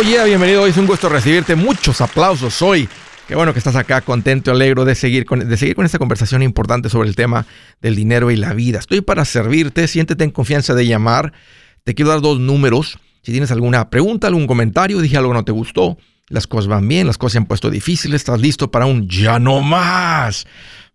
Oye, bienvenido. Hoy es un gusto recibirte. Muchos aplausos hoy. Qué bueno que estás acá, contento, alegro de seguir, con, de seguir con esta conversación importante sobre el tema del dinero y la vida. Estoy para servirte, siéntete en confianza de llamar. Te quiero dar dos números. Si tienes alguna pregunta, algún comentario, dije algo que no te gustó, las cosas van bien, las cosas se han puesto difíciles, estás listo para un ya no más.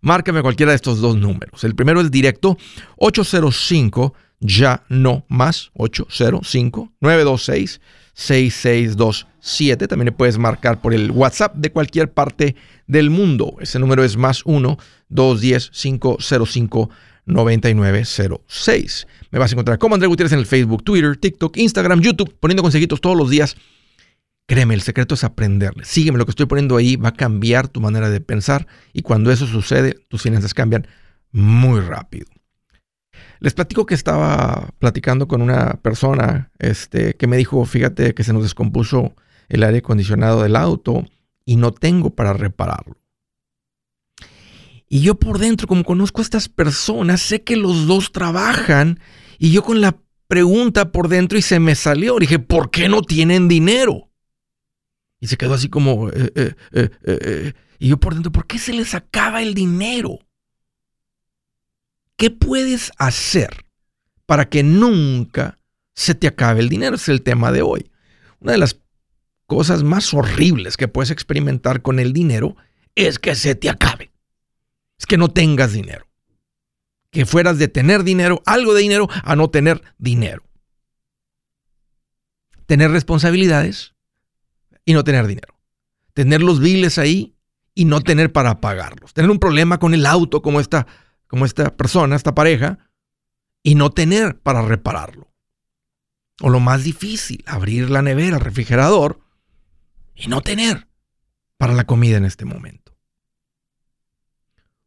Márcame cualquiera de estos dos números. El primero es directo 805 ya no más 805 926 6627. También le puedes marcar por el WhatsApp de cualquier parte del mundo. Ese número es más 1-210-505-9906. Me vas a encontrar como André Gutiérrez en el Facebook, Twitter, TikTok, Instagram, YouTube, poniendo consejitos todos los días. Créeme, el secreto es aprenderle. Sígueme, lo que estoy poniendo ahí va a cambiar tu manera de pensar y cuando eso sucede, tus finanzas cambian muy rápido. Les platico que estaba platicando con una persona este, que me dijo, fíjate que se nos descompuso el aire acondicionado del auto y no tengo para repararlo. Y yo por dentro, como conozco a estas personas, sé que los dos trabajan y yo con la pregunta por dentro y se me salió. Dije, ¿por qué no tienen dinero? Y se quedó así como... Eh, eh, eh, y yo por dentro, ¿por qué se les acaba el dinero? ¿Qué puedes hacer para que nunca se te acabe el dinero? Es el tema de hoy. Una de las cosas más horribles que puedes experimentar con el dinero es que se te acabe. Es que no tengas dinero. Que fueras de tener dinero, algo de dinero, a no tener dinero. Tener responsabilidades y no tener dinero. Tener los biles ahí y no tener para pagarlos. Tener un problema con el auto como esta como esta persona, esta pareja, y no tener para repararlo. O lo más difícil, abrir la nevera, el refrigerador, y no tener para la comida en este momento.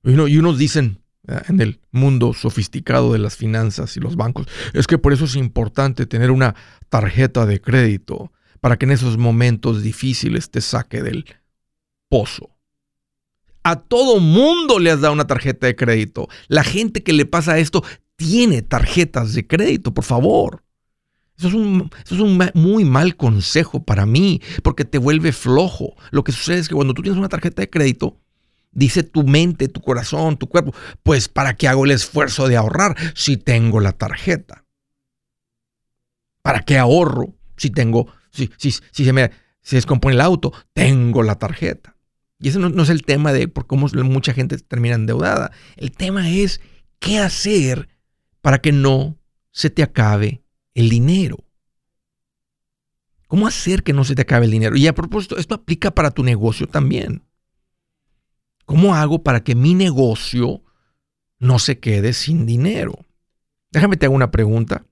Y, unos dicen en el mundo sofisticado de las finanzas y los bancos, es que por eso es importante tener una tarjeta de crédito para que en esos momentos difíciles te saque del pozo. A todo mundo le has dado una tarjeta de crédito. La gente que le pasa esto tiene tarjetas de crédito, por favor. Eso es, un, eso es un muy mal consejo para mí, porque te vuelve flojo. Lo que sucede es que cuando tú tienes una tarjeta de crédito, dice tu mente, tu corazón, tu cuerpo, pues ¿para qué hago el esfuerzo de ahorrar si tengo la tarjeta? ¿Para qué ahorro si tengo, si, si, si se me se descompone el auto, tengo la tarjeta? Y ese no, es el tema de por cómo mucha gente termina endeudada. El tema es qué hacer para que no se te acabe el dinero. ¿Cómo hacer que no se te acabe el dinero? Y a propósito, esto aplica para tu negocio también. ¿Cómo hago para que mi negocio no se quede sin dinero? Déjame te hago una pregunta.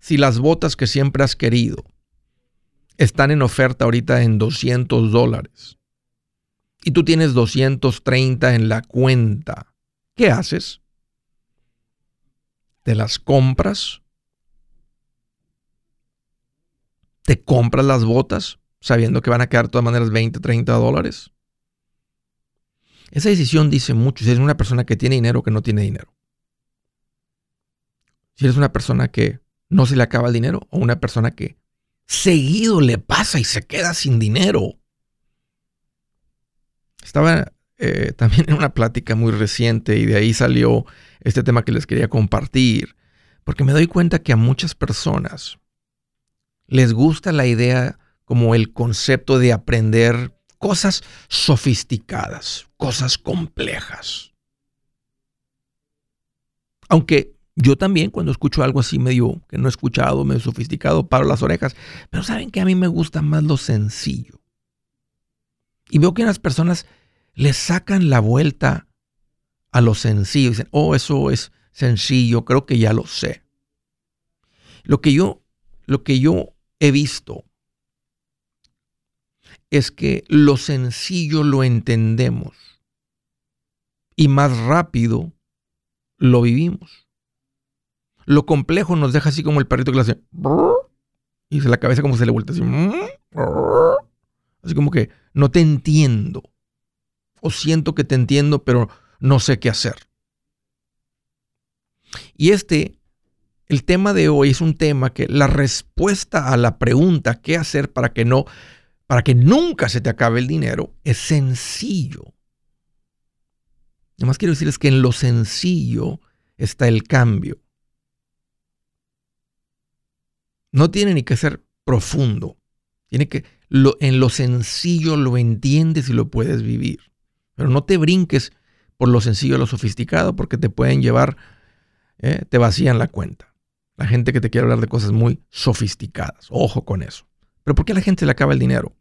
Si las botas que siempre has querido están en oferta ahorita en 200 dólares, y tú tienes 230 en la cuenta, ¿qué haces? ¿Te las compras? ¿Te compras las botas sabiendo que van a quedar de todas maneras 20, 30 dólares? Esa decisión dice mucho si eres una persona que tiene dinero o que no tiene dinero. Si eres una persona que no se le acaba el dinero o una persona que seguido le pasa y se queda sin dinero. Estaba eh, también en una plática muy reciente y de ahí salió este tema que les quería compartir, porque me doy cuenta que a muchas personas les gusta la idea como el concepto de aprender cosas sofisticadas, cosas complejas. Aunque yo también cuando escucho algo así medio que no he escuchado, medio sofisticado, paro las orejas, pero saben que a mí me gusta más lo sencillo. Y veo que las personas le sacan la vuelta a lo sencillo. Dicen, oh, eso es sencillo, creo que ya lo sé. Lo que yo, lo que yo he visto es que lo sencillo lo entendemos y más rápido lo vivimos. Lo complejo nos deja así como el perrito que le hace y la cabeza como se le vuelta así. Así como que no te entiendo. O siento que te entiendo, pero no sé qué hacer. Y este, el tema de hoy es un tema que la respuesta a la pregunta qué hacer para que no para que nunca se te acabe el dinero es sencillo. más quiero decirles que en lo sencillo está el cambio. No tiene ni que ser profundo. Tiene que lo, en lo sencillo lo entiendes y lo puedes vivir. Pero no te brinques por lo sencillo a lo sofisticado porque te pueden llevar, eh, te vacían la cuenta. La gente que te quiere hablar de cosas muy sofisticadas. Ojo con eso. Pero ¿por qué a la gente le acaba el dinero?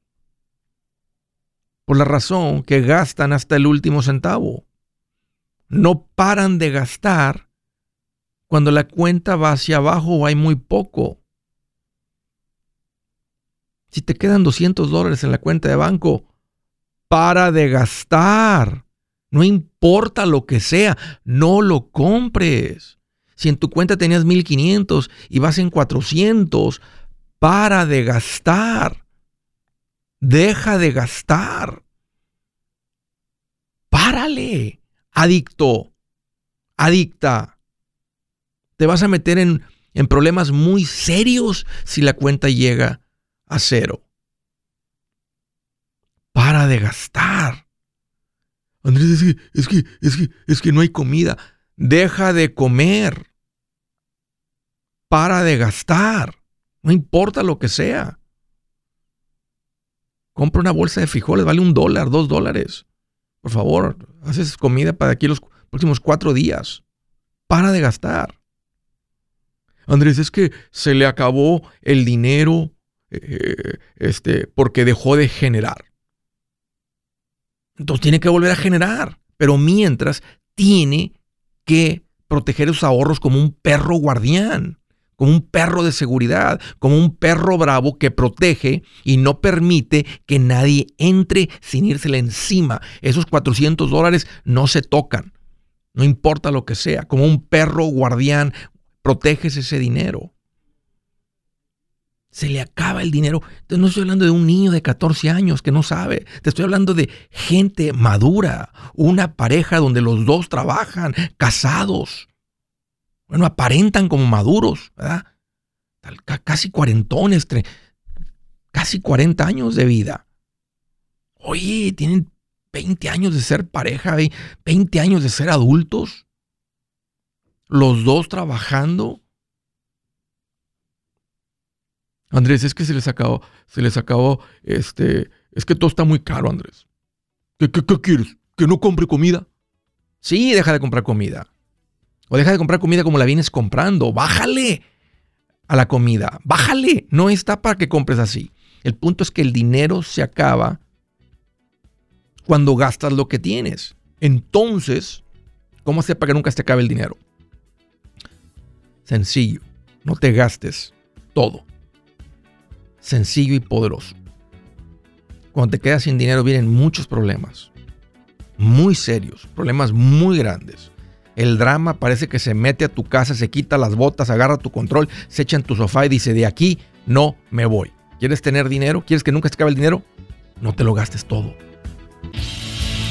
Por la razón que gastan hasta el último centavo. No paran de gastar cuando la cuenta va hacia abajo o hay muy poco. Si te quedan 200 dólares en la cuenta de banco, para de gastar. No importa lo que sea, no lo compres. Si en tu cuenta tenías 1500 y vas en 400, para de gastar. Deja de gastar. Párale, adicto, adicta. Te vas a meter en, en problemas muy serios si la cuenta llega a cero. Para de gastar. Andrés, es que, es que, es que, es que no hay comida. Deja de comer. Para de gastar. No importa lo que sea. Compra una bolsa de frijoles, vale un dólar, dos dólares. Por favor, haces comida para aquí los próximos cuatro días. Para de gastar. Andrés, es que se le acabó el dinero eh, este, porque dejó de generar. Entonces tiene que volver a generar, pero mientras tiene que proteger sus ahorros como un perro guardián, como un perro de seguridad, como un perro bravo que protege y no permite que nadie entre sin írsele encima. Esos 400 dólares no se tocan, no importa lo que sea, como un perro guardián, proteges ese dinero se le acaba el dinero. Entonces no estoy hablando de un niño de 14 años que no sabe. Te estoy hablando de gente madura, una pareja donde los dos trabajan, casados. Bueno, aparentan como maduros, ¿verdad? Casi cuarentones, casi 40 años de vida. Oye, tienen 20 años de ser pareja, 20 años de ser adultos. Los dos trabajando Andrés, es que se les acabó, se les acabó, este, es que todo está muy caro, Andrés. ¿Qué, qué, quieres? ¿Que no compre comida? Sí, deja de comprar comida. O deja de comprar comida como la vienes comprando. Bájale a la comida. Bájale. No está para que compres así. El punto es que el dinero se acaba cuando gastas lo que tienes. Entonces, ¿cómo hacer para que nunca se acabe el dinero? Sencillo. No te gastes todo sencillo y poderoso. Cuando te quedas sin dinero vienen muchos problemas, muy serios, problemas muy grandes. El drama parece que se mete a tu casa, se quita las botas, agarra tu control, se echa en tu sofá y dice, de aquí no me voy. ¿Quieres tener dinero? ¿Quieres que nunca se acabe el dinero? No te lo gastes todo.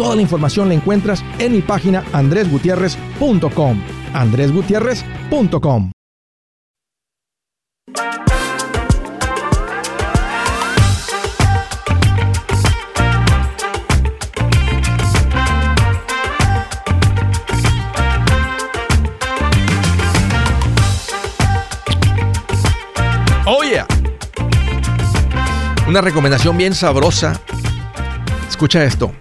Toda la información la encuentras en mi página andresgutierrez.com. andresgutierrez.com. Oh yeah. Una recomendación bien sabrosa. Escucha esto.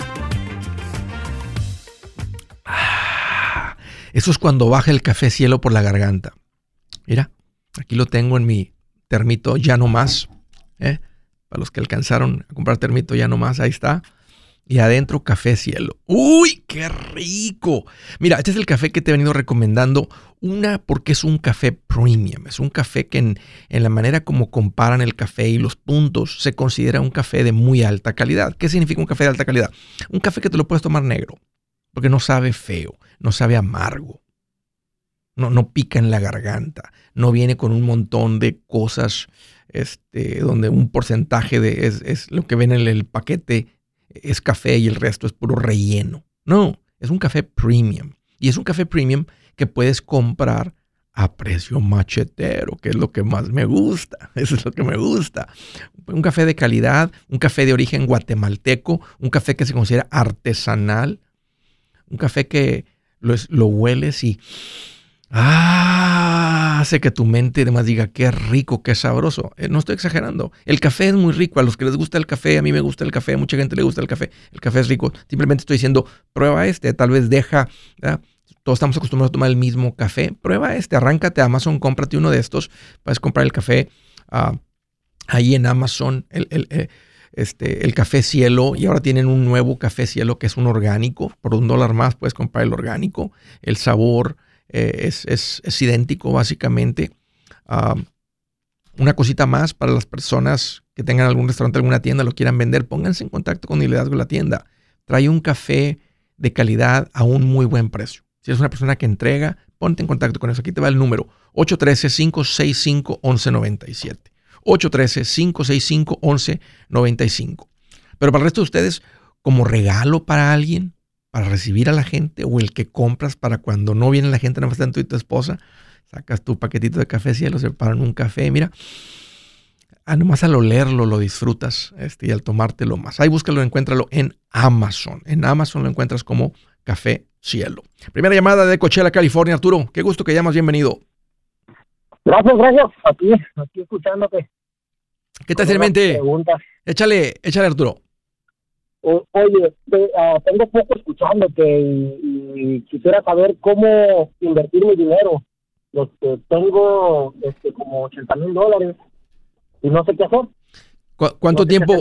Eso es cuando baja el café cielo por la garganta. Mira, aquí lo tengo en mi termito ya no más. ¿eh? Para los que alcanzaron a comprar termito ya no más, ahí está. Y adentro café cielo. ¡Uy, qué rico! Mira, este es el café que te he venido recomendando. Una, porque es un café premium. Es un café que en, en, la manera como comparan el café y los puntos se considera un café de muy alta calidad. ¿Qué significa un café de alta calidad? Un café que te lo puedes tomar negro, porque no sabe feo no sabe amargo, no, no pica en la garganta, no viene con un montón de cosas este, donde un porcentaje de es, lo que ven en el paquete es café y el resto es puro relleno. No, es un café premium. Y es un café premium que puedes comprar a precio machetero, que es lo que más me gusta. Eso es lo que me gusta. Un café de calidad, un café de origen guatemalteco, un café que se considera artesanal, un café que lo, hueles y ah, hace que tu mente además diga qué rico, qué sabroso. Eh, no estoy exagerando. El café es muy rico. A los que les gusta el café, a mí me gusta el café, a mucha gente le gusta el café. El café es rico. Simplemente estoy diciendo, prueba este, tal vez deja. Todos estamos acostumbrados a tomar el mismo café. Prueba este, arráncate a Amazon, cómprate uno de estos. Puedes comprar el café ah, ahí en Amazon. El, el, eh, este, el café cielo y ahora tienen un nuevo café cielo que es un orgánico. Por un dólar más puedes comprar el orgánico. El sabor eh, es, idéntico básicamente. una cosita más para las personas que tengan algún restaurante, alguna tienda, lo quieran vender, pónganse en contacto con liderazgo de la tienda. Trae un café de calidad a un muy buen precio. Si eres una persona que entrega, ponte en contacto con eso. Aquí te va el número 813-565-1197. 813-565-1195. Pero para el resto de ustedes, como regalo para alguien, para recibir a la gente, o el que compras para cuando no viene la gente, no está tú y tu esposa, sacas tu paquetito de café cielo, se preparan un café, mira. Ah, nomás al olerlo lo disfrutas este, y al tomártelo más. Ahí búscalo, encuéntralo en Amazon. En Amazon lo encuentras como Café Cielo. Primera llamada de Coachella, California. Arturo, qué gusto que llamas. Bienvenido. Gracias, gracias. Aquí, aquí escuchándote. ¿Qué te hace en mente? Échale, échale, Arturo. oye, uh, tengo poco escuchándote y, quisiera saber cómo invertir mi dinero. Este, tengo este, como 80 mil dólares y no sé qué hacer. ¿Cuánto tiempo?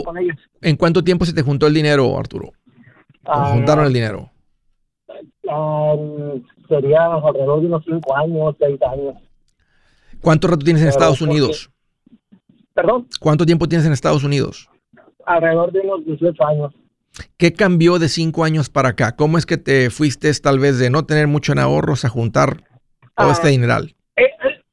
¿En cuánto tiempo se te juntó el dinero, Arturo? Uh, ¿Juntaron el dinero? Sería alrededor de unos 5 años, 6 años. ¿Cuánto rato tienes en Estados Unidos? ¿Perdón? ¿Cuánto tiempo tienes en Estados Unidos? Alrededor de unos 18 años. ¿Qué cambió de 5 años para acá? ¿Cómo es que te fuiste tal vez de no tener mucho en ahorros a juntar todo este ah, dineral? Eh, eh,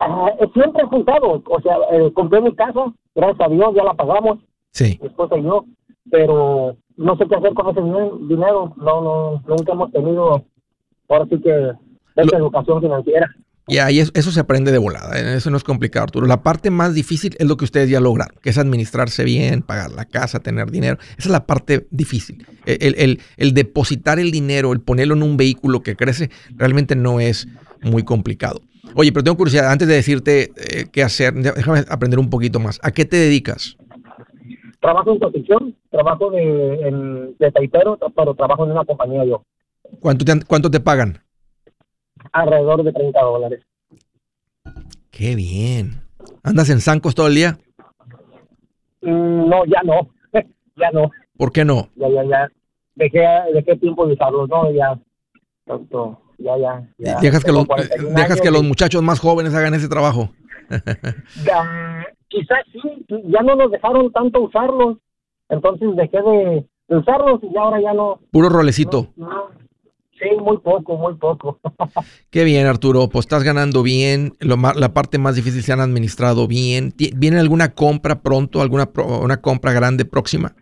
ah, siempre he juntado, o sea, eh, compré mi casa, gracias a Dios ya la pagamos. Sí. Después de yo, pero no sé qué hacer con ese dinero, no, no, nunca hemos tenido, ahora sí que, esa educación financiera. Y ahí eso se aprende de volada, ¿eh? eso no es complicado, Arturo. La parte más difícil es lo que ustedes ya lograron, que es administrarse bien, pagar la casa, tener dinero. Esa es la parte difícil. El, el, depositar el dinero, el ponerlo en un vehículo que crece, realmente no es muy complicado. Oye, pero tengo curiosidad, antes de decirte eh, qué hacer, déjame aprender un poquito más. ¿A qué te dedicas? Trabajo en construcción, trabajo de, de taipero, pero trabajo en una compañía yo. ¿Cuánto cuánto te pagan? Alrededor de 30 dólares. Qué bien. ¿Andas en Sancos todo el día? Mm, no, ya no. ya no. ¿Por qué no? Ya, ya, ya. dejé, dejé tiempo de usarlos, ¿no? Ya, ya, ya, ya. Dejas, que los, dejas que los muchachos más jóvenes hagan ese trabajo. quizás sí, ya no nos dejaron tanto usarlos, entonces dejé de, usarlos y ahora ya no. Puro rolecito. Sí, muy poco, muy poco. Qué bien, Arturo. Pues estás ganando bien. Lo la parte más difícil se han administrado bien. ¿Viene alguna compra pronto? ¿Alguna una compra grande próxima?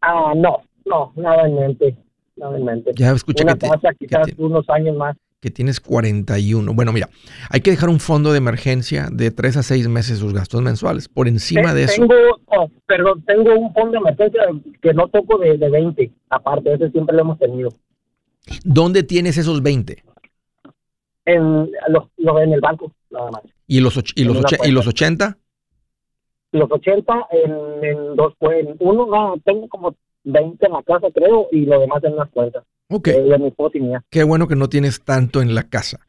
Ah, no, no, nada en mente. Nada en mente. Ya escuché que, quizás unos años más que tienes 41. Bueno, mira, hay que dejar un fondo de emergencia de 3 a 6 meses sus gastos mensuales. Por encima de eso. Tengo, oh, perdón, tengo un fondo de emergencia que no toco de, de 20. Aparte, ese siempre lo hemos tenido. ¿Dónde tienes esos 20? En, los, en el banco, nada más. ¿Y los, y los, ¿y los 80? Los 80 en, en dos, en uno, no, tengo como 20 en la casa, creo, y lo demás en unas cuentas. Ok. Qué bueno que no tienes tanto en la casa.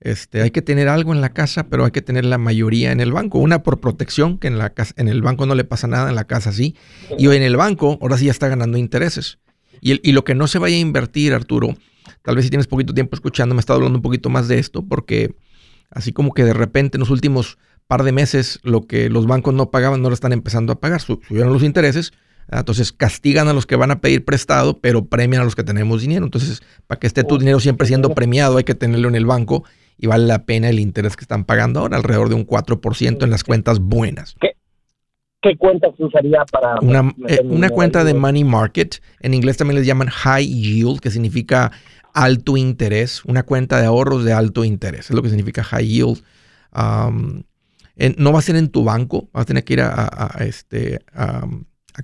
Este, hay que tener algo en la casa, pero hay que tener la mayoría en el banco. Una por protección, que en, la casa, en el banco no le pasa nada, en la casa sí. Y en el banco, ahora sí ya está ganando intereses. Y, y, lo que no se vaya a invertir, Arturo, tal vez si tienes poquito tiempo escuchando, me está hablando un poquito más de esto, porque así como que de repente en los últimos par de meses lo que los bancos no pagaban no lo están empezando a pagar. Subieron los intereses, entonces castigan a los que van a pedir prestado, pero premian a los que tenemos dinero. Entonces, para que esté tu dinero siempre siendo premiado, hay que tenerlo en el banco y vale la pena el interés que están pagando ahora, alrededor de un 4% en las cuentas buenas. ¿Qué, qué cuenta se usaría para... Una, eh, una cuenta de money market, en inglés también les llaman high yield, que significa alto interés, una cuenta de ahorros de alto interés, es lo que significa high yield. no va a ser en tu banco, vas a tener que ir a, este a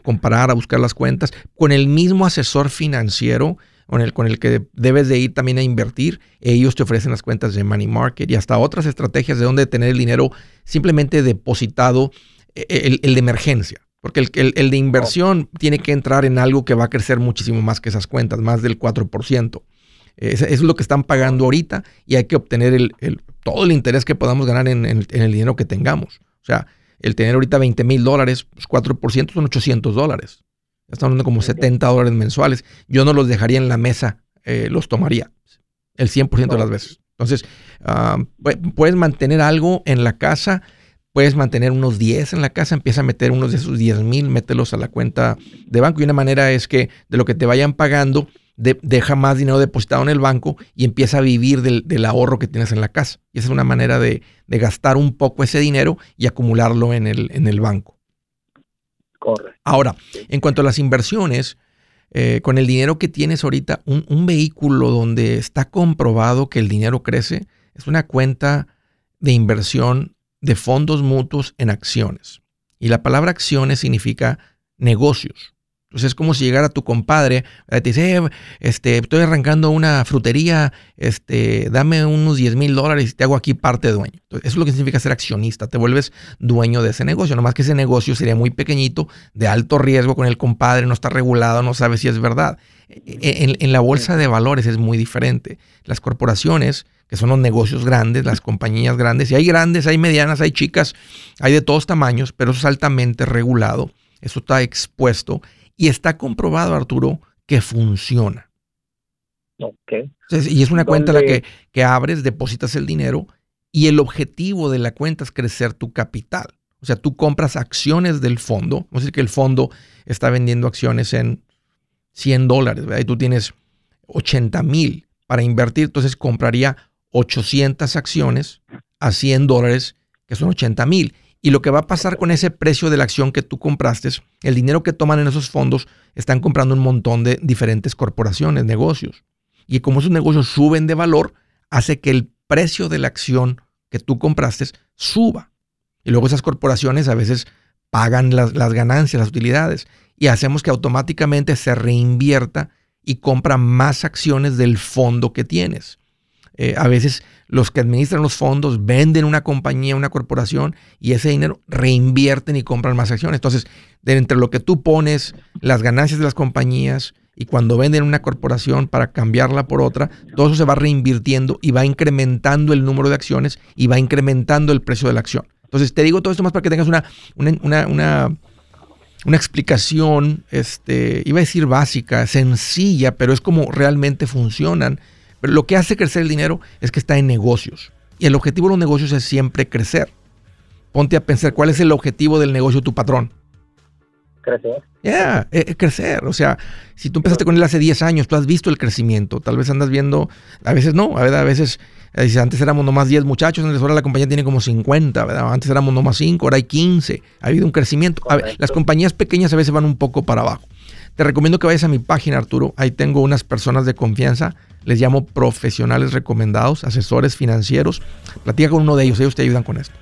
comparar, a buscar las cuentas, con el mismo asesor financiero con el, con el que debes de ir también a invertir. Ellos te ofrecen las cuentas de Money Market y hasta otras estrategias de dónde tener el dinero simplemente depositado, el, de emergencia. Porque el, el, de inversión tiene que entrar en algo que va a crecer muchísimo más que esas cuentas, más del 4%. Eso es lo que están pagando ahorita y hay que obtener el, todo el interés que podamos ganar en, en, el dinero que tengamos. O sea, el tener ahorita 20 mil dólares, pues 4% son 800 dólares. Estamos hablando como 70 dólares mensuales. Yo no los dejaría en la mesa, eh, los tomaría el 100% de las veces. Entonces, ah, puedes mantener algo en la casa, puedes mantener unos 10 en la casa, empieza a meter unos de esos 10 mil, mételos a la cuenta de banco. Y una manera es que de lo que te vayan pagando, deja más dinero depositado en el banco y empieza a vivir del, ahorro que tienes en la casa. Y esa es una manera de, gastar un poco ese dinero y acumularlo en el, en el banco. Correcto. Ahora, en cuanto a las inversiones, eh, con el dinero que tienes ahorita, un, un, vehículo donde está comprobado que el dinero crece es una cuenta de inversión de fondos mutuos en acciones. Y la palabra acciones significa negocios. Entonces es como si llegara tu compadre, te dice, eh, este, estoy arrancando una frutería, este, dame unos 10 mil dólares y te hago aquí parte de dueño. eso es lo que significa ser accionista, te vuelves dueño de ese negocio, nomás que ese negocio sería muy pequeñito, de alto riesgo con el compadre, no está regulado, no sabe si es verdad. E, e, en, la bolsa de valores es muy diferente. Las corporaciones, que son los negocios grandes, las compañías grandes, y hay grandes, hay medianas, hay chicas, hay de todos tamaños, pero eso es altamente regulado, eso está expuesto y está comprobado, Arturo, que funciona. y es una cuenta la que, que abres, depositas el dinero y el objetivo de la cuenta es crecer tu capital. O sea, tú compras acciones del fondo. Vamos a decir que el fondo está vendiendo acciones en 100 dólares, ¿verdad? Y tú tienes 80 mil para invertir, entonces compraría 800 acciones a 100 dólares, que son 80 mil. Y lo que va a pasar con ese precio de la acción que tú compraste, el dinero que toman en esos fondos, están comprando un montón de diferentes corporaciones, negocios. Y como esos negocios suben de valor, hace que el precio de la acción que tú compraste suba. Y luego esas corporaciones a veces pagan las, las ganancias, las utilidades. Y hacemos que automáticamente se reinvierta y compra más acciones del fondo que tienes. Eh, a veces los que administran los fondos venden una compañía, una corporación y ese dinero reinvierten y compran más acciones. Entonces, de entre lo que tú pones, las ganancias de las compañías y cuando venden una corporación para cambiarla por otra, todo eso se va reinvirtiendo y va incrementando el número de acciones y va incrementando el precio de la acción. Entonces, te digo todo esto más para que tengas una, una, una una explicación, este, iba a decir básica, sencilla, pero es como realmente funcionan. Pero lo que hace crecer el dinero es que está en negocios. Y el objetivo de los negocios es siempre crecer. Ponte a pensar cuál es el objetivo del negocio de tu patrón. Crecer. Ya, eh, eh, crecer. O sea, si tú empezaste con él hace 10 años, tú has visto el crecimiento. Tal vez andas viendo, a veces no, a veces eh, antes éramos nomás 10 muchachos, ahora la compañía tiene como 50, ¿verdad? Antes éramos nomás 5, ahora hay 15. Ha habido un crecimiento. las compañías pequeñas a veces van un poco para abajo. Te recomiendo que vayas a mi página, Arturo. Ahí tengo unas personas de confianza. Les llamo profesionales recomendados, asesores financieros. Platica con uno de ellos, ellos te ayudan con esto.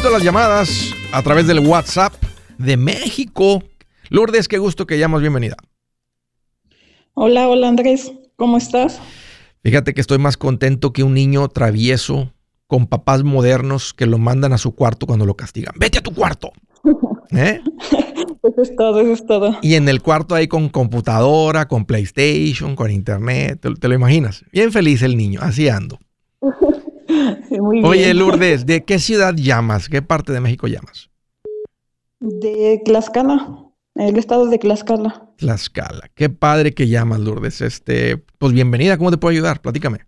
Las llamadas a través del WhatsApp de México. Lourdes, qué gusto que llamas, bienvenida. Hola, hola Andrés, ¿cómo estás? Fíjate que estoy más contento que un niño travieso con papás modernos que lo mandan a su cuarto cuando lo castigan. Vete a tu cuarto. ¿Eh? Eso es todo, eso es todo. Y en el cuarto ahí con computadora, con PlayStation, con internet, te, te lo imaginas. Bien feliz el niño, así ando. Oye, Lourdes, ¿de qué ciudad llamas? ¿Qué parte de México llamas? De Tlaxcala, el estado de Tlaxcala. Tlaxcala. Qué padre que llamas, Lourdes. Este, pues bienvenida, ¿cómo te puedo ayudar? Platícame.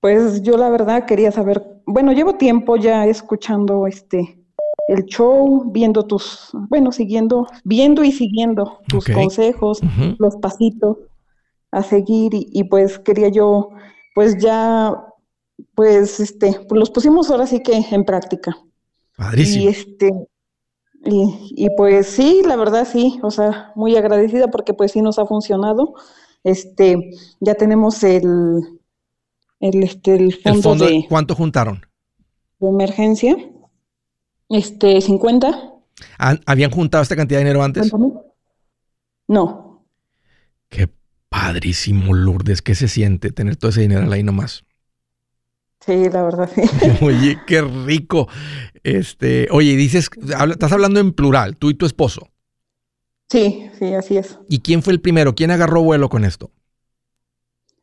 Pues yo la verdad quería saber, bueno, llevo tiempo ya escuchando este el show, viendo tus, bueno, siguiendo, viendo y siguiendo tus consejos, los pasitos a seguir y, y, pues quería yo pues ya pues este, pues los pusimos ahora sí que en práctica. Padrísimo. Y este, y, pues sí, la verdad sí, o sea, muy agradecida porque pues sí nos ha funcionado. Este, ya tenemos el, el, este, el fondo, de, ¿Cuánto juntaron? De emergencia. Este, 50. ¿Habían juntado esta cantidad de dinero antes? No. Qué padrísimo, Lourdes. ¿Qué se siente tener todo ese dinero ahí nomás? Sí, la verdad, sí. Oye, qué rico. Este, oye, dices, estás hablando en plural, tú y tu esposo. Sí, sí, así es. ¿Y quién fue el primero? ¿Quién agarró vuelo con esto?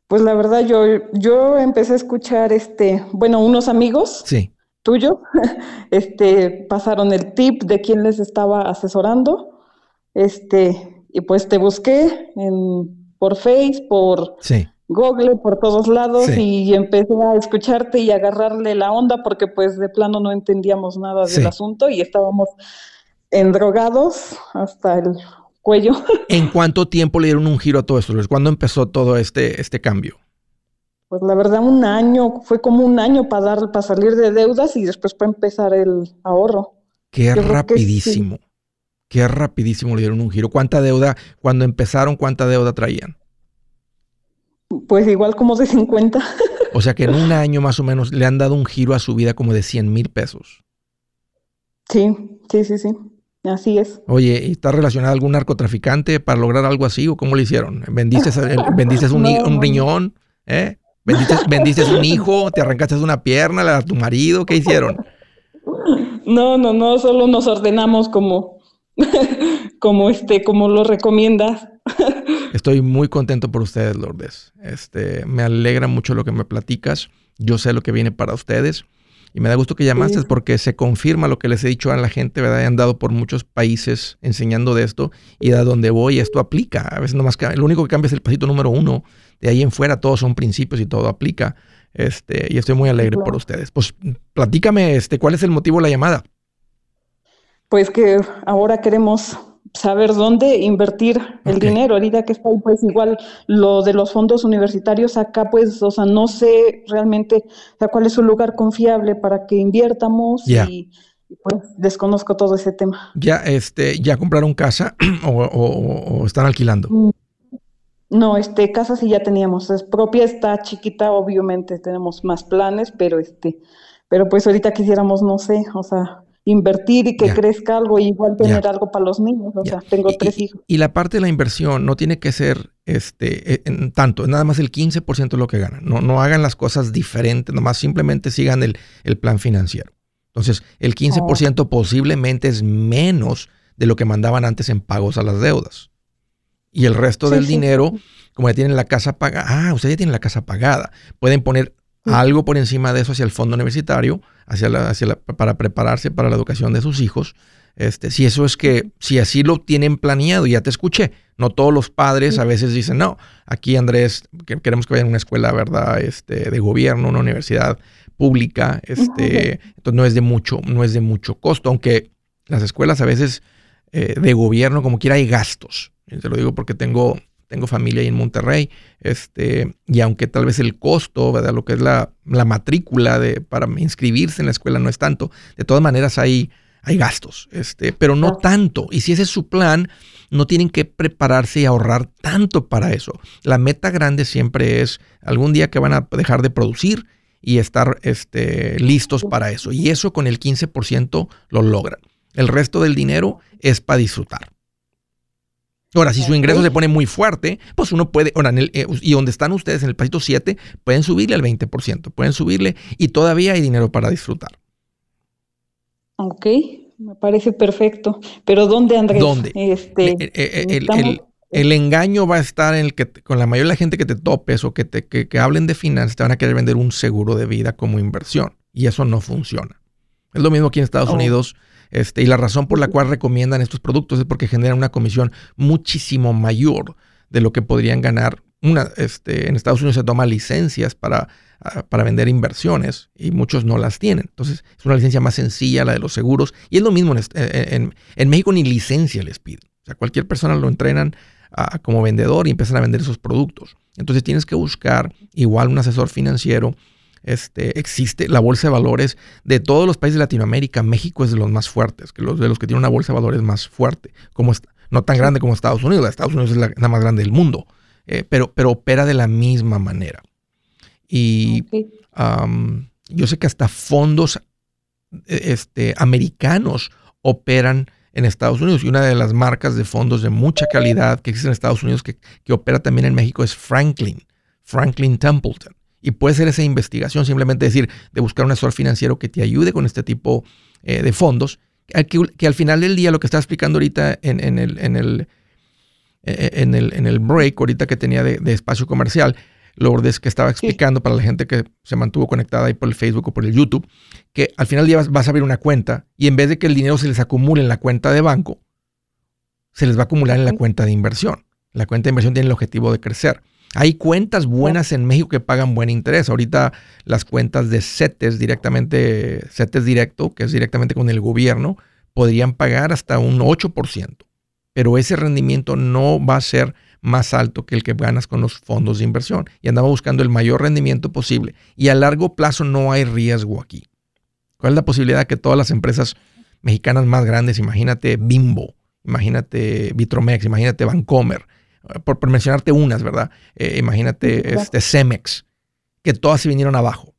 Pues la verdad, yo, yo empecé a escuchar, este, bueno, unos amigos sí. tuyos, este, pasaron el tip de quién les estaba asesorando, este, y pues te busqué en, por Face, por sí. Google por todos lados y empecé a escucharte y agarrarle la onda porque pues de plano no entendíamos nada del asunto y estábamos endrogados hasta el cuello. ¿En cuánto tiempo le dieron un giro a todo esto? ¿Cuándo empezó todo este, este cambio? Pues la verdad un año, fue como un año para dar, para salir de deudas y después para empezar el ahorro. Qué rapidísimo. Qué rapidísimo le dieron un giro. ¿Cuánta deuda, cuando empezaron, cuánta deuda traían? Pues igual como de 50. O sea que en un año más o menos le han dado un giro a su vida como de 100 mil pesos. Sí, sí, sí, sí. Así es. Oye, ¿y está relacionado a algún narcotraficante para lograr algo así o cómo lo hicieron? ¿Vendiste, vendiste un, un, riñón? ¿Eh? ¿Vendiste, ¿Vendiste un hijo? ¿Te arrancaste una pierna a tu marido? ¿Qué hicieron? No, no, no, solo nos ordenamos como, como este, como lo recomiendas. Estoy muy contento por ustedes, Lourdes. Este, me alegra mucho lo que me platicas. Yo sé lo que viene para ustedes. Y me da gusto que llamaste porque se confirma lo que les he dicho a la gente, ¿verdad? He andado por muchos países enseñando de esto y de donde voy esto aplica. A veces nomás lo único que cambia es el pasito número uno. De ahí en fuera todos son principios y todo aplica. Este, y estoy muy alegre por ustedes. Pues platícame, este, ¿cuál es el motivo de la llamada? Pues que ahora queremos saber dónde invertir el dinero. Ahorita que está pues igual lo de los fondos universitarios acá, pues, o sea, no sé realmente cuál es un lugar confiable para que invirtamos y, pues desconozco todo ese tema. Ya, este, ya compraron casa o, están alquilando. Mm, no, este, casa sí ya teníamos, es propia, está chiquita, obviamente tenemos más planes, pero este, pero pues ahorita quisiéramos, no sé, o sea, invertir y que crezca algo, igual tener algo para los niños. O sea, tengo tres hijos. Y la parte de la inversión no tiene que ser este, e, en tanto, es nada más el 15% de lo que ganan. No, no hagan las cosas diferentes, nomás simplemente sigan el, plan financiero. Entonces, el 15% posiblemente es menos de lo que mandaban antes en pagos a las deudas. Y el resto del dinero, como ya tienen la casa pagada, ah, ustedes ya tienen la casa pagada, pueden poner algo por encima de eso hacia el fondo universitario, hacia la, hacia para prepararse para la educación de sus hijos. Este, si eso es que, si así lo tienen planeado, ya te escuché. No todos los padres a veces dicen, no, aquí Andrés, queremos que vayan a una escuela, ¿verdad? Este, de gobierno, una universidad pública, este, entonces no es de mucho, no es de mucho costo, aunque las escuelas a veces eh, de gobierno, como quiera, hay gastos. Te lo digo porque tengo tengo familia ahí en Monterrey, este, y aunque tal vez el costo, ¿verdad? Lo que es la, matrícula de, para inscribirse en la escuela no es tanto, de todas maneras hay, hay gastos, este, pero no tanto. Y si ese es su plan, no tienen que prepararse y ahorrar tanto para eso. La meta grande siempre es algún día que van a dejar de producir y estar este, listos para eso. Y eso con el 15% lo logran. El resto del dinero es para disfrutar. Ahora, si su ingreso se pone muy fuerte, pues uno puede, ahora, eh, y donde están ustedes en el pasito 7, pueden subirle al 20%, pueden subirle y todavía hay dinero para disfrutar. Ok, me parece perfecto. Pero ¿dónde, Andrés? ¿Dónde? Este, eh, eh, el, engaño va a estar en el que con la mayoría de la gente que te topes o que, te, que, hablen de finanzas, te van a querer vender un seguro de vida como inversión. Y eso no funciona. Es lo mismo aquí en Estados oh. Unidos este, y la razón por la cual recomiendan estos productos es porque generan una comisión muchísimo mayor de lo que podrían ganar. Una, este, en Estados Unidos se toman licencias para, ah, para vender inversiones y muchos no las tienen. Entonces es una licencia más sencilla, la de los seguros. Y es lo mismo, en, en, México ni licencia les piden. O sea, cualquier persona lo entrenan ah, como vendedor y empiezan a vender esos productos. Entonces tienes que buscar igual un asesor financiero este, existe la bolsa de valores de todos los países de Latinoamérica. México es de los más fuertes, que los de los que tienen una bolsa de valores más fuerte, como no tan grande como Estados Unidos. La Estados Unidos es la, más grande del mundo, eh, pero, pero opera de la misma manera. Y yo sé que hasta fondos e, este, americanos operan en Estados Unidos. Y una de las marcas de fondos de mucha calidad que existe en Estados Unidos, que, que opera también en México, es Franklin, Franklin Templeton. Y puede ser esa investigación, simplemente decir, de buscar un asesor financiero que te ayude con este tipo eh, de fondos, que, al final del día, lo que está explicando ahorita en, el, en, el, eh, en, el, en el break, ahorita que tenía de, espacio comercial, Lourdes, que estaba explicando para la gente que se mantuvo conectada ahí por el Facebook o por el YouTube, que al final del día vas, a abrir una cuenta y en vez de que el dinero se les acumule en la cuenta de banco, se les va a acumular en la cuenta de inversión. La cuenta de inversión tiene el objetivo de crecer. Hay cuentas buenas en México que pagan buen interés. Ahorita las cuentas de CETES directamente, CETES directo, que es directamente con el gobierno, podrían pagar hasta un 8%. Pero ese rendimiento no va a ser más alto que el que ganas con los fondos de inversión. Y andamos buscando el mayor rendimiento posible. Y a largo plazo no hay riesgo aquí. ¿Cuál es la posibilidad que todas las empresas mexicanas más grandes, imagínate Bimbo, imagínate Vitromex, imagínate Vancomer, por, mencionarte unas, ¿verdad? Eh, imagínate este Cemex, que todas se vinieron abajo,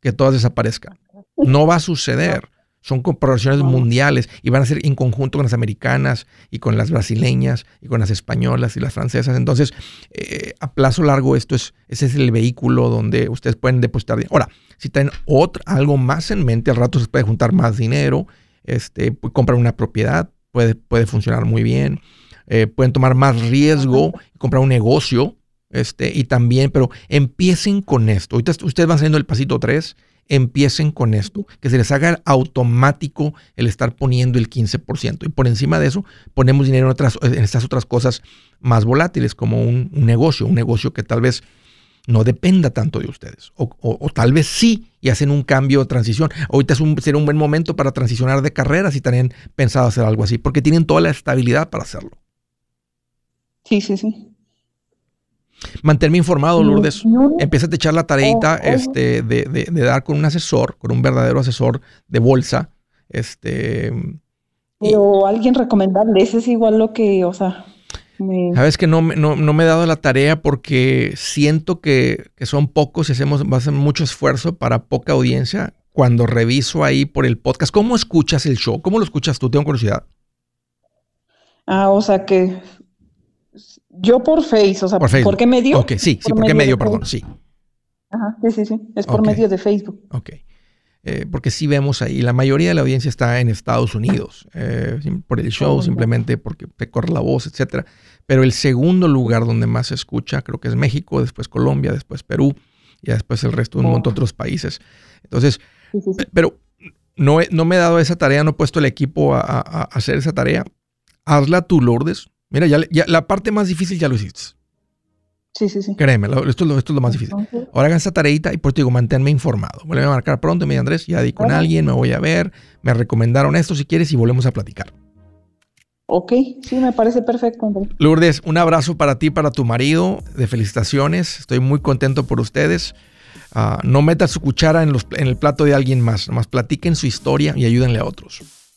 que todas desaparezcan. No va a suceder. Son corporaciones mundiales y van a ser en conjunto con las americanas y con las brasileñas y con las españolas y las francesas. Entonces, eh, a plazo largo, esto es, ese es el vehículo donde ustedes pueden depositar dinero. Ahora, si tienen otro, algo más en mente, al rato se puede juntar más dinero, este, comprar una propiedad, puede, puede funcionar muy bien. Eh, pueden tomar más riesgo, comprar un negocio, este, y también, pero empiecen con esto. Ahorita ustedes van saliendo del pasito 3, empiecen con esto, que se les haga automático el estar poniendo el 15%. Y por encima de eso, ponemos dinero en, otras, en estas otras cosas más volátiles, como un, negocio, un negocio que tal vez no dependa tanto de ustedes. O, tal vez sí y hacen un cambio de transición. Ahorita es un, será un buen momento para transicionar de carrera si tienen pensado hacer algo así, porque tienen toda la estabilidad para hacerlo. Sí, sí, sí. Manténme informado, Lourdes. Empieza a echar la tareita este, de, dar con un asesor, con un verdadero asesor de bolsa. Este, o alguien recomendable, ese es igual lo que, o sea, Sabes que no, no, me he dado la tarea porque siento que, son pocos y hacemos va a hacer mucho esfuerzo para poca audiencia. Cuando reviso ahí por el podcast, ¿cómo escuchas el show? ¿Cómo lo escuchas tú? Tengo curiosidad. Ah, o sea que yo por Face, o sea, ¿por, qué medio? Ok, sí, sí, por, qué medio, perdón, sí. Ajá, sí, sí, sí, es por medio de Facebook. Ok. Eh, porque sí vemos ahí, la mayoría de la audiencia está en Estados Unidos, eh, por el show, oh, simplemente porque te corre la voz, etcétera. Pero el segundo lugar donde más se escucha creo que es México, después Colombia, después Perú y después el resto de un montón de otros países. Entonces, pero no, no me he dado esa tarea, no he puesto el equipo a, a hacer esa tarea. Hazla tú, Lourdes, Mira, ya, la parte más difícil ya lo hiciste. Sí, sí, sí. Créeme, esto, es lo más difícil. Ahora hagan esa tareita y por te digo, manténme informado. Vuelve a marcar pronto, me Andrés, ya di con alguien, me voy a ver, me recomendaron esto si quieres y volvemos a platicar. Ok, sí, me parece perfecto, Andrés. Lourdes, un abrazo para ti, para tu marido, de felicitaciones. Estoy muy contento por ustedes. Ah, no metas su cuchara en, los, en el plato de alguien más, nomás platiquen su historia y ayúdenle a otros.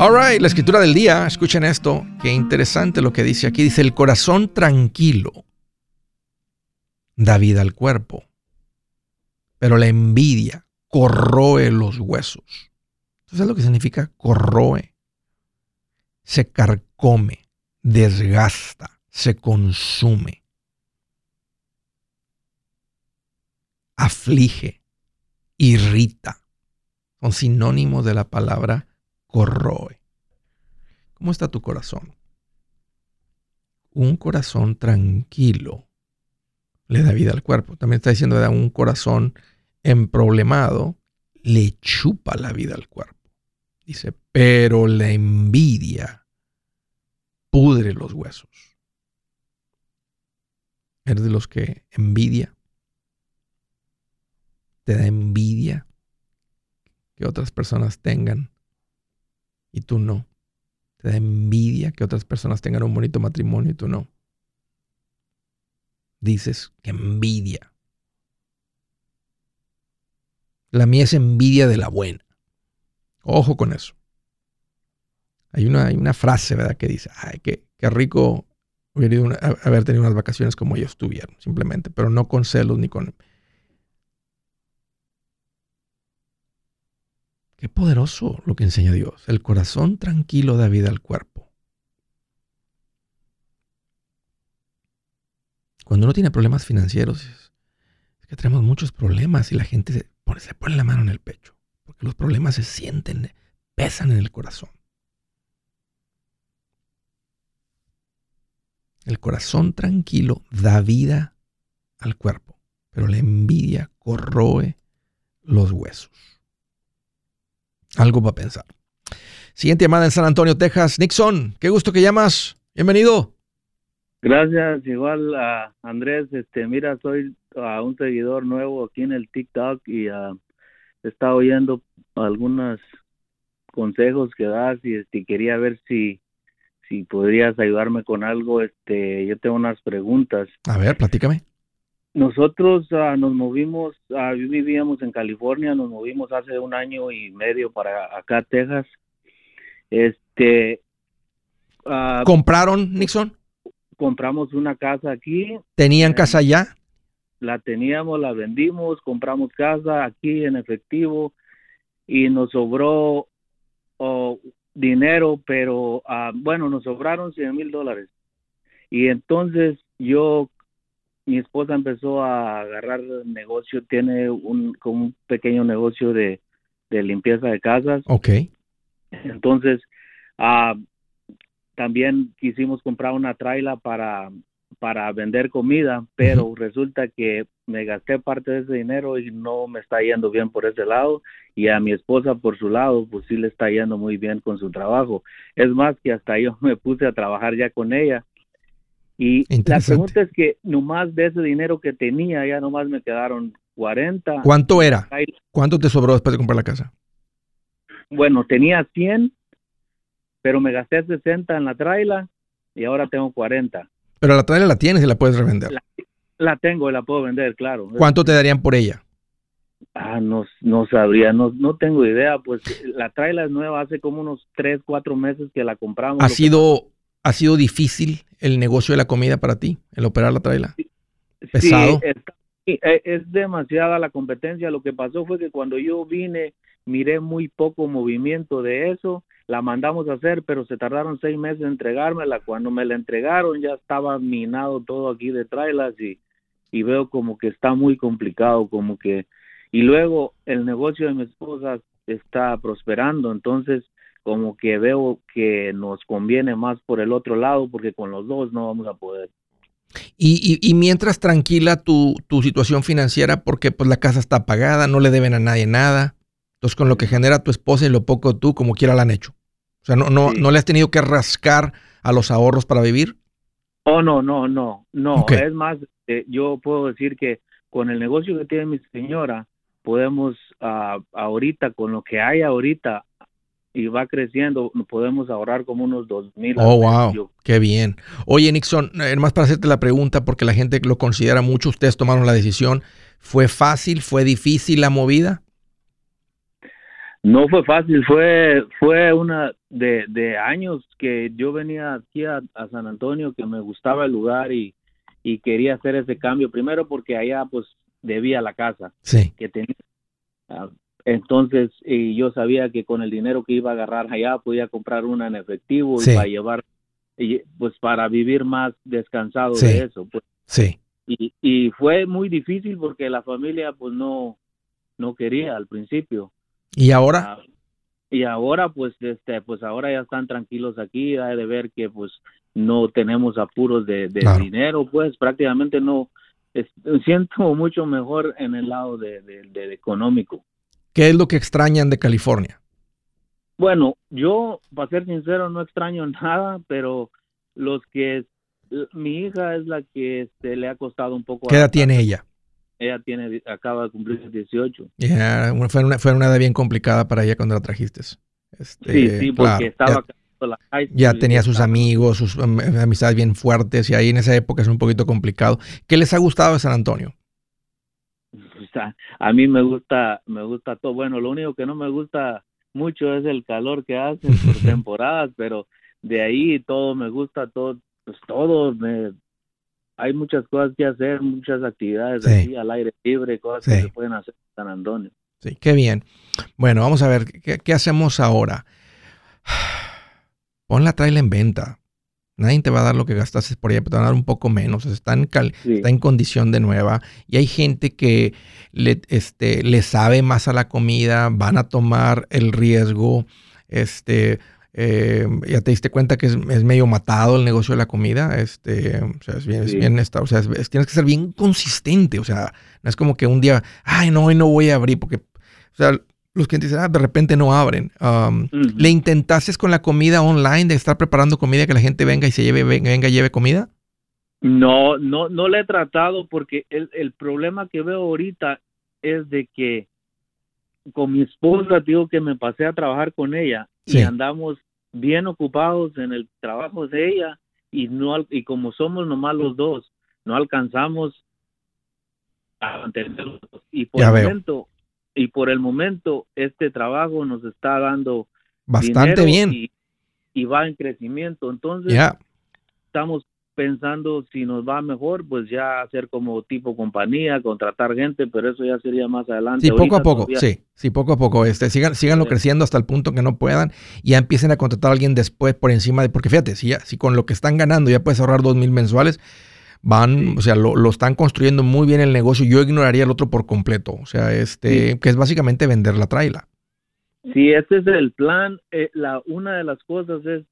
Alright, la escritura del día, escuchen esto, qué interesante lo que dice aquí. Dice, el corazón tranquilo da vida al cuerpo, pero la envidia corroe los huesos. ¿Sabes lo que significa corroe? Se carcome, desgasta, se consume, aflige, irrita. Son sinónimos de la palabra corroe. ¿Cómo está tu corazón? Un corazón tranquilo le da vida al cuerpo. También está diciendo que un corazón emproblemado le chupa la vida al cuerpo. Dice, pero la envidia pudre los huesos. ¿Eres de los que envidia? ¿Te da envidia que otras personas tengan y tú no. Te da envidia que otras personas tengan un bonito matrimonio y tú no. Dices que envidia. La mía es envidia de la buena. Ojo con eso. Hay una, hay una frase, ¿verdad? Que dice, ay, qué, qué rico haber tenido unas vacaciones como ellos tuvieron, simplemente, pero no con celos ni con Qué poderoso lo que enseña Dios. El corazón tranquilo da vida al cuerpo. Cuando uno tiene problemas financieros, es, que tenemos muchos problemas y la gente se pone, se pone la mano en el pecho, porque los problemas se sienten, pesan en el corazón. El corazón tranquilo da vida al cuerpo, pero la envidia corroe los huesos. Algo para pensar. Siguiente llamada en San Antonio, Texas. Nixon, qué gusto que llamas. Bienvenido. Gracias, igual a Andrés. Este, mira, soy a un seguidor nuevo aquí en el TikTok y uh, he estado oyendo algunos consejos que das y este, quería ver si si podrías ayudarme con algo. Este, yo tengo unas preguntas. A ver, platícame. Nosotros uh, nos movimos, vivíamos en California, nos movimos hace un año y medio para acá, Texas. Este. ¿Compraron, Nixon? Compramos una casa aquí. ¿Tenían casa allá? La teníamos, la vendimos, compramos casa aquí en efectivo y nos sobró oh, dinero, pero uh, bueno, nos sobraron 100 mil dólares. Y entonces yo mi esposa empezó a agarrar negocio, tiene un, como un pequeño negocio de, limpieza de casas. Ok. Entonces, ah, también quisimos comprar una traila para, para vender comida, pero resulta que me gasté parte de ese dinero y no me está yendo bien por ese lado y a mi esposa por su lado pues sí le está yendo muy bien con su trabajo. Es más que hasta yo me puse a trabajar ya con ella y la pregunta es que nomás de ese dinero que tenía, ya nomás me quedaron 40. ¿Cuánto era? ¿Cuánto te sobró después de comprar la casa? Bueno, tenía 100, pero me gasté 60 en la traila y ahora tengo 40. Pero la traila la tienes y la puedes revender. La, tengo y la puedo vender, claro. ¿Cuánto te darían por ella? Ah, no, no sabría, no, no tengo idea. Pues la traila es nueva, hace como unos 3, 4 meses que la compramos. ¿Ha sido, ¿Ha sido difícil el negocio de la comida para ti, el operar la traila? ¿Pesado? Sí, e, es, demasiada la competencia. Lo que pasó fue que cuando yo vine, miré muy poco movimiento de eso. La mandamos a hacer, pero se tardaron seis meses en entregármela. Cuando me la entregaron, ya estaba minado todo aquí de trailas y, y veo como que está muy complicado, como que. Y luego el negocio de mi esposa está prosperando, entonces como que veo que nos conviene más por el otro lado porque con los dos no vamos a poder. Y, y, mientras tranquila tu, tu, situación financiera porque pues la casa está pagada, no le deben a nadie nada. Entonces con lo que genera tu esposa y lo poco tú, como quiera la han hecho. Sea, no, no, no le has tenido que rascar a los ahorros para vivir. Oh, no, no, no, no. Es más, eh, yo puedo decir que con el negocio que tiene mi señora, podemos uh, ahorita, con lo que hay ahorita, y va creciendo, podemos ahorrar como unos dos mil. Oh, wow, qué bien. Oye, Nixon, eh, más para hacerte la pregunta, porque la gente lo considera mucho, ustedes tomaron la decisión. ¿Fue fácil, fue difícil la movida? No fue fácil, fue fue una de, de años que yo venía aquí a, San Antonio, que me gustaba el lugar y, y quería hacer ese cambio. Primero porque allá pues debía la casa sí. que tenía. Ah, entonces, y yo sabía que con el dinero que iba a agarrar allá podía comprar una en efectivo y para llevar, y, pues para vivir más descansado de eso. Pues. Sí. Y, y fue muy difícil porque la familia pues no, no quería al principio. ¿Y ahora? Ah, y ahora pues este pues ahora ya están tranquilos aquí, hay de ver que pues no tenemos apuros de, dinero, pues prácticamente no siento mucho mejor en el lado de, de económico. ¿Qué es lo que extrañan de California? Bueno, yo, para ser sincero, no extraño nada, pero los que mi hija es la que este, le ha costado un poco. ¿Qué edad tiene ella? Ella tiene, acaba de cumplir 18. Yeah, fue, una, fue una edad bien complicada para ella cuando la trajiste. Este, sí, sí, porque estaba ya, la ya tenía sus amigos, sus amistades bien fuertes y ahí en esa época es un poquito complicado. ¿Qué les ha gustado de San Antonio? a mí me gusta, me gusta todo. Bueno, lo único que no me gusta mucho es el calor que hace por temporadas, pero de ahí todo me gusta, todo, pues todo me, hay muchas cosas que hacer, muchas actividades aquí al aire libre, cosas que se pueden hacer en San Antonio. Sí, qué bien. Bueno, vamos a ver, ¿qué, qué hacemos ahora? Pon la trail en venta. Nadie te va a dar lo que gastaste por ella, pero te van a dar un poco menos. está, en está en condición de nueva. Y hay gente que le, este, le sabe más a la comida, van a tomar el riesgo. Este, Eh, ya te diste cuenta que es, medio matado el negocio de la comida. Este, o sea, es bien, es bien o sea, tienes que ser bien consistente. O sea, no es como que un día, ay, no, hoy no voy a abrir, porque, o sea, los clientes dicen, ah, de repente no abren. Um, ¿Le intentaste con la comida online de estar preparando comida que la gente venga y se lleve, venga, venga lleve comida? No, no, no le he tratado porque el, el problema que veo ahorita es de que con mi esposa, digo que me pasé a trabajar con ella y andamos bien ocupados en el trabajo de ella y no y como somos nomás los dos, no alcanzamos a mantenerlos y por el momento y por el momento este trabajo nos está dando bastante bien. y, va en crecimiento, entonces estamos pensando si nos va mejor, pues ya hacer como tipo compañía, contratar gente, pero eso ya sería más adelante. Sí, poco a poco, sí, sí, poco a poco. Este, sigan, síganlo creciendo hasta el punto que no puedan y ya empiecen a contratar a alguien después por encima de, porque fíjate, si, ya, si con lo que están ganando ya puedes ahorrar dos mil mensuales, van, o sea, lo, están construyendo muy bien el negocio. Yo ignoraría el otro por completo, o sea, este, que es básicamente vender la traila. Sí, ese es el plan. Eh, la, una de las cosas es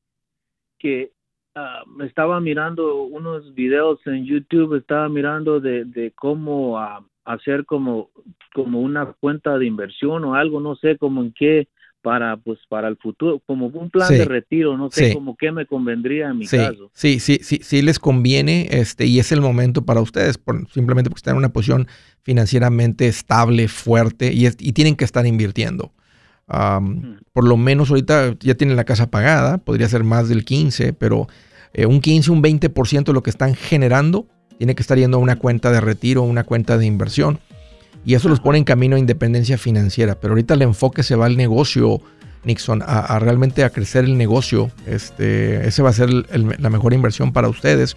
que Ah, estaba mirando unos videos en YouTube, estaba mirando de, cómo ah, hacer como, como una cuenta de inversión o algo, no sé, como en qué, para pues para el futuro, como un plan de retiro, no sé, como qué me convendría en mi caso. Sí, sí, sí, sí les conviene, este, y es el momento para ustedes, por, simplemente porque están en una posición financieramente estable, fuerte, y, y tienen que estar invirtiendo. Por lo menos ahorita ya tienen la casa pagada, podría ser más del 15, pero eh, un 15, un 20% de lo que están generando tiene que estar yendo a una cuenta de retiro, una cuenta de inversión. Y eso los pone en camino a independencia financiera. Pero ahorita el enfoque se va al negocio, Nixon, a, realmente a crecer el negocio. Este, ese va a ser la mejor inversión para ustedes.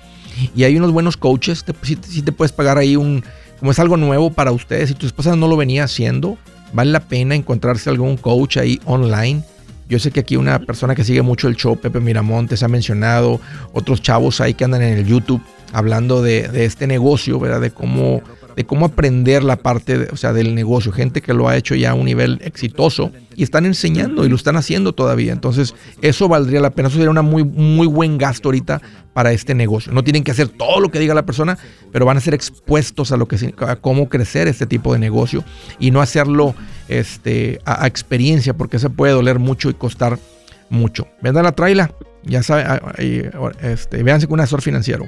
Y hay unos buenos coaches. si, si, te puedes pagar ahí un, como es algo nuevo para ustedes. Si tu esposa no lo venía haciendo, vale la pena encontrarse algún coach ahí online yo sé que aquí una persona que sigue mucho el show, Pepe Miramontes, ha mencionado otros chavos ahí que andan en el YouTube hablando de, de este negocio, ¿verdad? De cómo de cómo aprender la parte, o sea, del negocio, gente que lo ha hecho ya a un nivel exitoso y están enseñando y lo están haciendo todavía. Entonces, eso valdría la pena, eso sería un muy, muy buen gasto ahorita para este negocio. No tienen que hacer todo lo que diga la persona, pero van a ser expuestos a lo que a cómo crecer este tipo de negocio y no hacerlo este, a, experiencia, porque se puede doler mucho y costar mucho. Vendan la traila, ya saben, este, véanse con un asesor financiero.